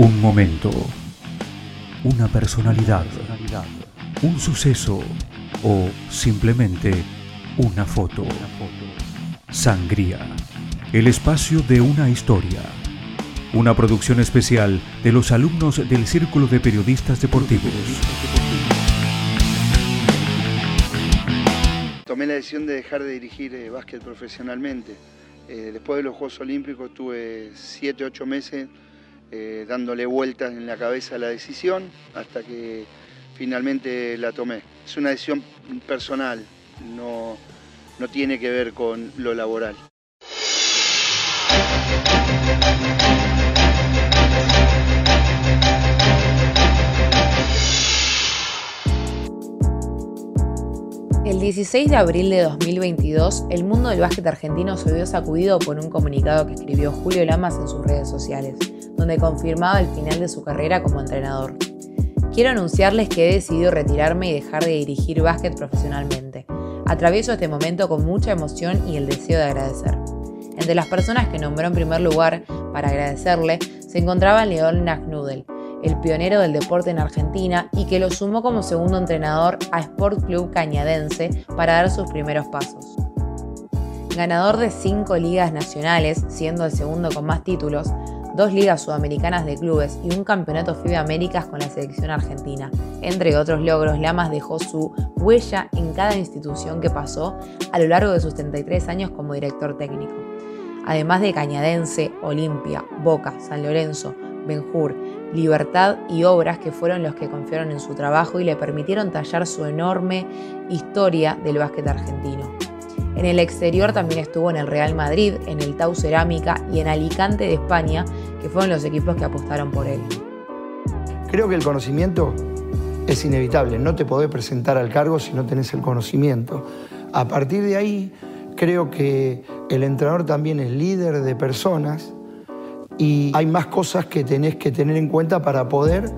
Un momento, una personalidad, un suceso o simplemente una foto. Sangría, el espacio de una historia. Una producción especial de los alumnos del Círculo de Periodistas Deportivos. Tomé la decisión de dejar de dirigir eh, básquet profesionalmente. Eh, después de los Juegos Olímpicos tuve 7, 8 meses eh, dándole vueltas en la cabeza a la decisión hasta que finalmente la tomé. Es una decisión personal, no, no tiene que ver con lo laboral. El 16 de abril de 2022, el mundo del básquet argentino se vio sacudido por un comunicado que escribió Julio Lamas en sus redes sociales donde confirmaba el final de su carrera como entrenador. Quiero anunciarles que he decidido retirarme y dejar de dirigir básquet profesionalmente. Atravieso este momento con mucha emoción y el deseo de agradecer. Entre las personas que nombró en primer lugar para agradecerle se encontraba León Nagnudel, el pionero del deporte en Argentina y que lo sumó como segundo entrenador a Sport Club Cañadense para dar sus primeros pasos. Ganador de cinco ligas nacionales, siendo el segundo con más títulos, dos ligas sudamericanas de clubes y un campeonato FIBA Américas con la selección argentina. Entre otros logros, Lamas dejó su huella en cada institución que pasó a lo largo de sus 33 años como director técnico. Además de Cañadense, Olimpia, Boca, San Lorenzo, Benjur, Libertad y Obras que fueron los que confiaron en su trabajo y le permitieron tallar su enorme historia del básquet argentino. En el exterior también estuvo en el Real Madrid, en el Tau Cerámica y en Alicante de España, que fueron los equipos que apostaron por él. Creo que el conocimiento es inevitable, no te podés presentar al cargo si no tenés el conocimiento. A partir de ahí, creo que el entrenador también es líder de personas y hay más cosas que tenés que tener en cuenta para poder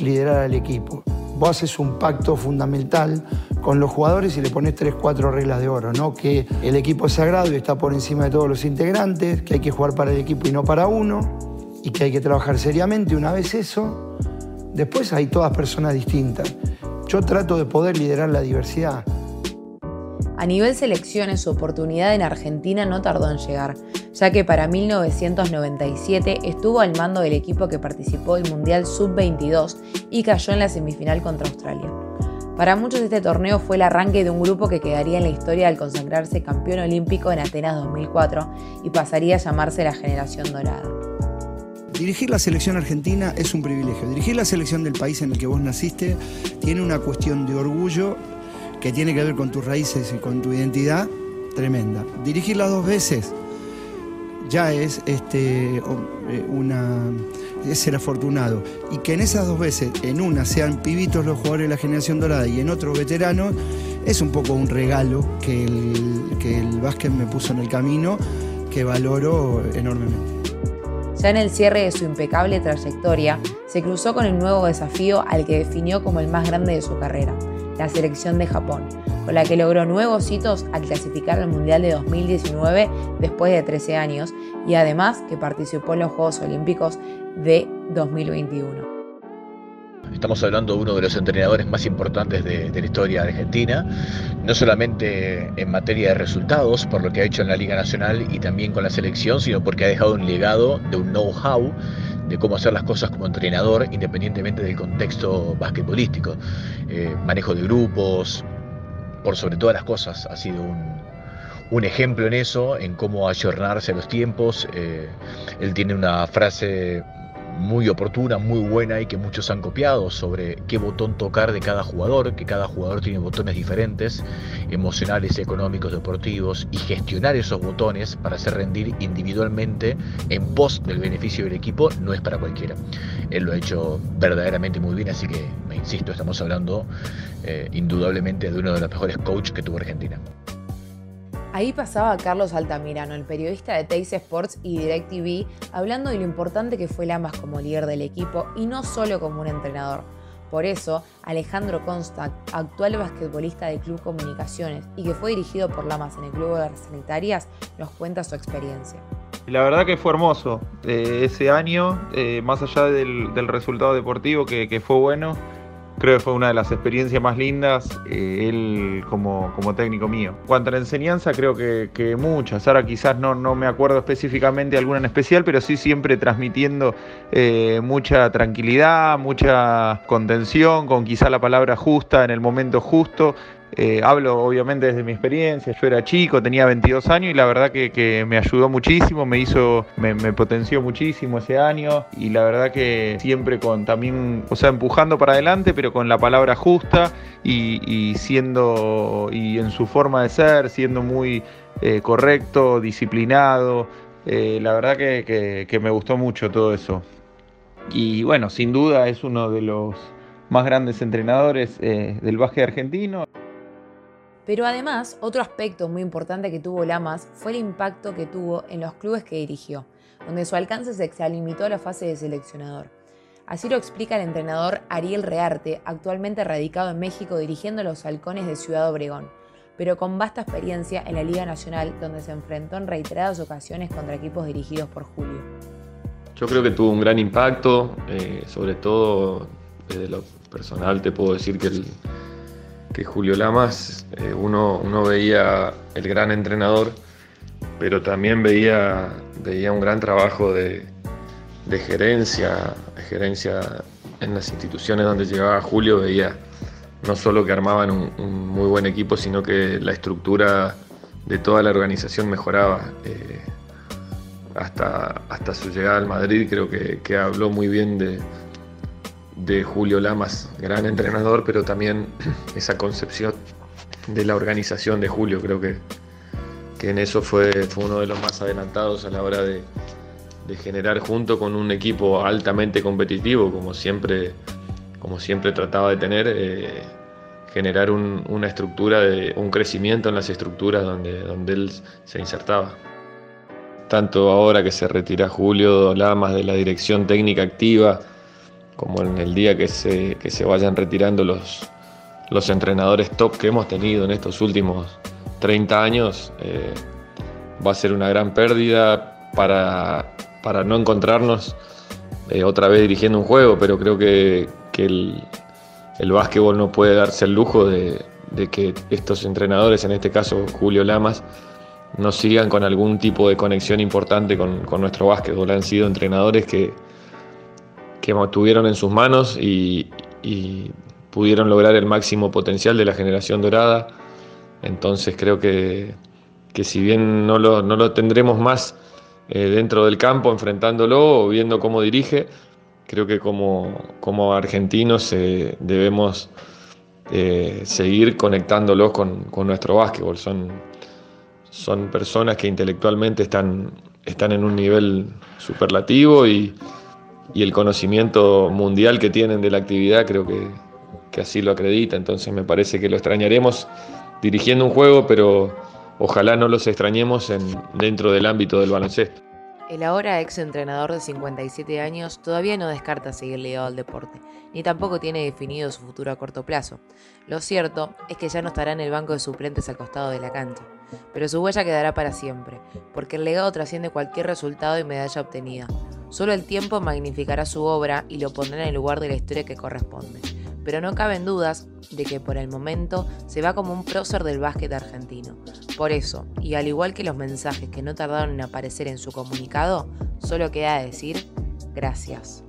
liderar al equipo. Vos haces un pacto fundamental con los jugadores y le pones tres, cuatro reglas de oro, ¿no? Que el equipo es sagrado y está por encima de todos los integrantes, que hay que jugar para el equipo y no para uno, y que hay que trabajar seriamente. Una vez eso, después hay todas personas distintas. Yo trato de poder liderar la diversidad. A nivel selecciones, su oportunidad en Argentina no tardó en llegar, ya que para 1997 estuvo al mando del equipo que participó del Mundial Sub-22 y cayó en la semifinal contra Australia. Para muchos este torneo fue el arranque de un grupo que quedaría en la historia al consagrarse campeón olímpico en Atenas 2004 y pasaría a llamarse la generación dorada. Dirigir la selección argentina es un privilegio. Dirigir la selección del país en el que vos naciste tiene una cuestión de orgullo que tiene que ver con tus raíces y con tu identidad tremenda. Dirigirla dos veces ya es este, eh, una, es ser afortunado. Y que en esas dos veces, en una sean pibitos los jugadores de la generación dorada y en otro veteranos, es un poco un regalo que el, que el básquet me puso en el camino que valoro enormemente. Ya en el cierre de su impecable trayectoria, se cruzó con el nuevo desafío al que definió como el más grande de su carrera, la selección de Japón, con la que logró nuevos hitos al clasificar al Mundial de 2019 después de 13 años y además que participó en los Juegos Olímpicos de 2021. Estamos hablando de uno de los entrenadores más importantes de, la historia argentina, no solamente en materia de resultados, por lo que ha hecho en la Liga Nacional y también con la selección, sino porque ha dejado un legado de un know-how de cómo hacer las cosas como entrenador, independientemente del contexto basquetbolístico. Eh, manejo de grupos, por sobre todas las cosas, ha sido un, ejemplo en eso, en cómo ayornarse a los tiempos. Eh, él tiene una frase muy oportuna, muy buena y que muchos han copiado sobre qué botón tocar de cada jugador, que cada jugador tiene botones diferentes, emocionales, económicos, deportivos, y gestionar esos botones para hacer rendir individualmente en pos del beneficio del equipo no es para cualquiera. Él lo ha hecho verdaderamente muy bien, así que, me insisto, estamos hablando eh, indudablemente de uno de los mejores coaches que tuvo Argentina. Ahí pasaba Carlos Altamirano, el periodista de Teis Sports y DirecTV, hablando de lo importante que fue Lamas como líder del equipo y no solo como un entrenador. Por eso, Alejandro Constant, actual basquetbolista del Club Comunicaciones y que fue dirigido por Lamas en el Club de las Sanitarias, nos cuenta su experiencia. La verdad que fue hermoso eh, ese año, eh, más allá del, resultado deportivo que fue bueno, creo que fue una de las experiencias más lindas, eh, él como, como, técnico mío. Cuanto a la enseñanza, creo que, que, muchas. Ahora quizás no, no me acuerdo específicamente alguna en especial, pero sí siempre transmitiendo eh, mucha tranquilidad, mucha contención, con quizá la palabra justa en el momento justo. Eh, hablo obviamente desde mi experiencia, yo era chico, tenía 22 años y la verdad que, me ayudó muchísimo, me hizo, me, potenció muchísimo ese año y la verdad que siempre con también, o sea, empujando para adelante, pero con la palabra justa y, siendo, y en su forma de ser, siendo muy eh, correcto, disciplinado. Eh, la verdad que, me gustó mucho todo eso. Y bueno, sin duda es uno de los más grandes entrenadores del básquet argentino. Pero además, otro aspecto muy importante que tuvo Lamas fue el impacto que tuvo en los clubes que dirigió, donde su alcance se exalimitó a la fase de seleccionador. Así lo explica el entrenador Ariel Rearte, actualmente radicado en México dirigiendo los halcones de Ciudad Obregón, pero con vasta experiencia en la Liga Nacional, donde se enfrentó en reiteradas ocasiones contra equipos dirigidos por Julio. Yo creo que tuvo un gran impacto, eh, sobre todo desde lo personal te puedo decir que el, que Julio Lamas, eh, uno, uno, veía el gran entrenador, pero también veía, veía un gran trabajo de, gerencia, de gerencia en las instituciones donde llegaba Julio, veía no solo que armaban un, muy buen equipo, sino que la estructura de toda la organización mejoraba. Eh, hasta, hasta su llegada al Madrid creo que habló muy bien de, de Julio Lamas, gran entrenador, pero también esa concepción de la organización de Julio, creo que, que en eso fue, fue, uno de los más adelantados a la hora de, generar junto con un equipo altamente competitivo, como siempre, como siempre trataba de tener, eh, generar una estructura, de, un crecimiento en las estructuras donde, donde él se insertaba. Tanto ahora que se retira Julio Lamas de la dirección técnica activa, como en el día que se, se vayan retirando los, los entrenadores top que hemos tenido en estos últimos 30 años, eh, va a ser una gran pérdida para, para no encontrarnos eh, otra vez dirigiendo un juego, pero creo que, el, el, básquetbol no puede darse el lujo de, que estos entrenadores, en este caso Julio Lamas, no sigan con algún tipo de conexión importante con, con nuestro básquetbol. Han sido entrenadores que, que tuvieron en sus manos y, pudieron lograr el máximo potencial de la generación dorada. Entonces creo que, si bien no lo, no lo tendremos más eh, dentro del campo enfrentándolo o viendo cómo dirige, creo que como, como argentinos eh, debemos eh, seguir conectándolos con, con, nuestro básquetbol. Son, son personas que intelectualmente están, están en un nivel superlativo y, y el conocimiento mundial que tienen de la actividad creo que, así lo acredita. Entonces me parece que lo extrañaremos dirigiendo un juego, pero ojalá no los extrañemos en, dentro del ámbito del baloncesto. El ahora ex entrenador de 57 años todavía no descarta seguir ligado al deporte, ni tampoco tiene definido su futuro a corto plazo. Lo cierto es que ya no estará en el banco de suplentes al costado de la cancha, pero su huella quedará para siempre, porque el legado trasciende cualquier resultado y medalla obtenida, Solo el tiempo magnificará su obra y lo pondrá en el lugar de la historia que corresponde. Pero no caben dudas de que por el momento se va como un prócer del básquet argentino. Por eso, y al igual que los mensajes que no tardaron en aparecer en su comunicado, solo queda decir gracias.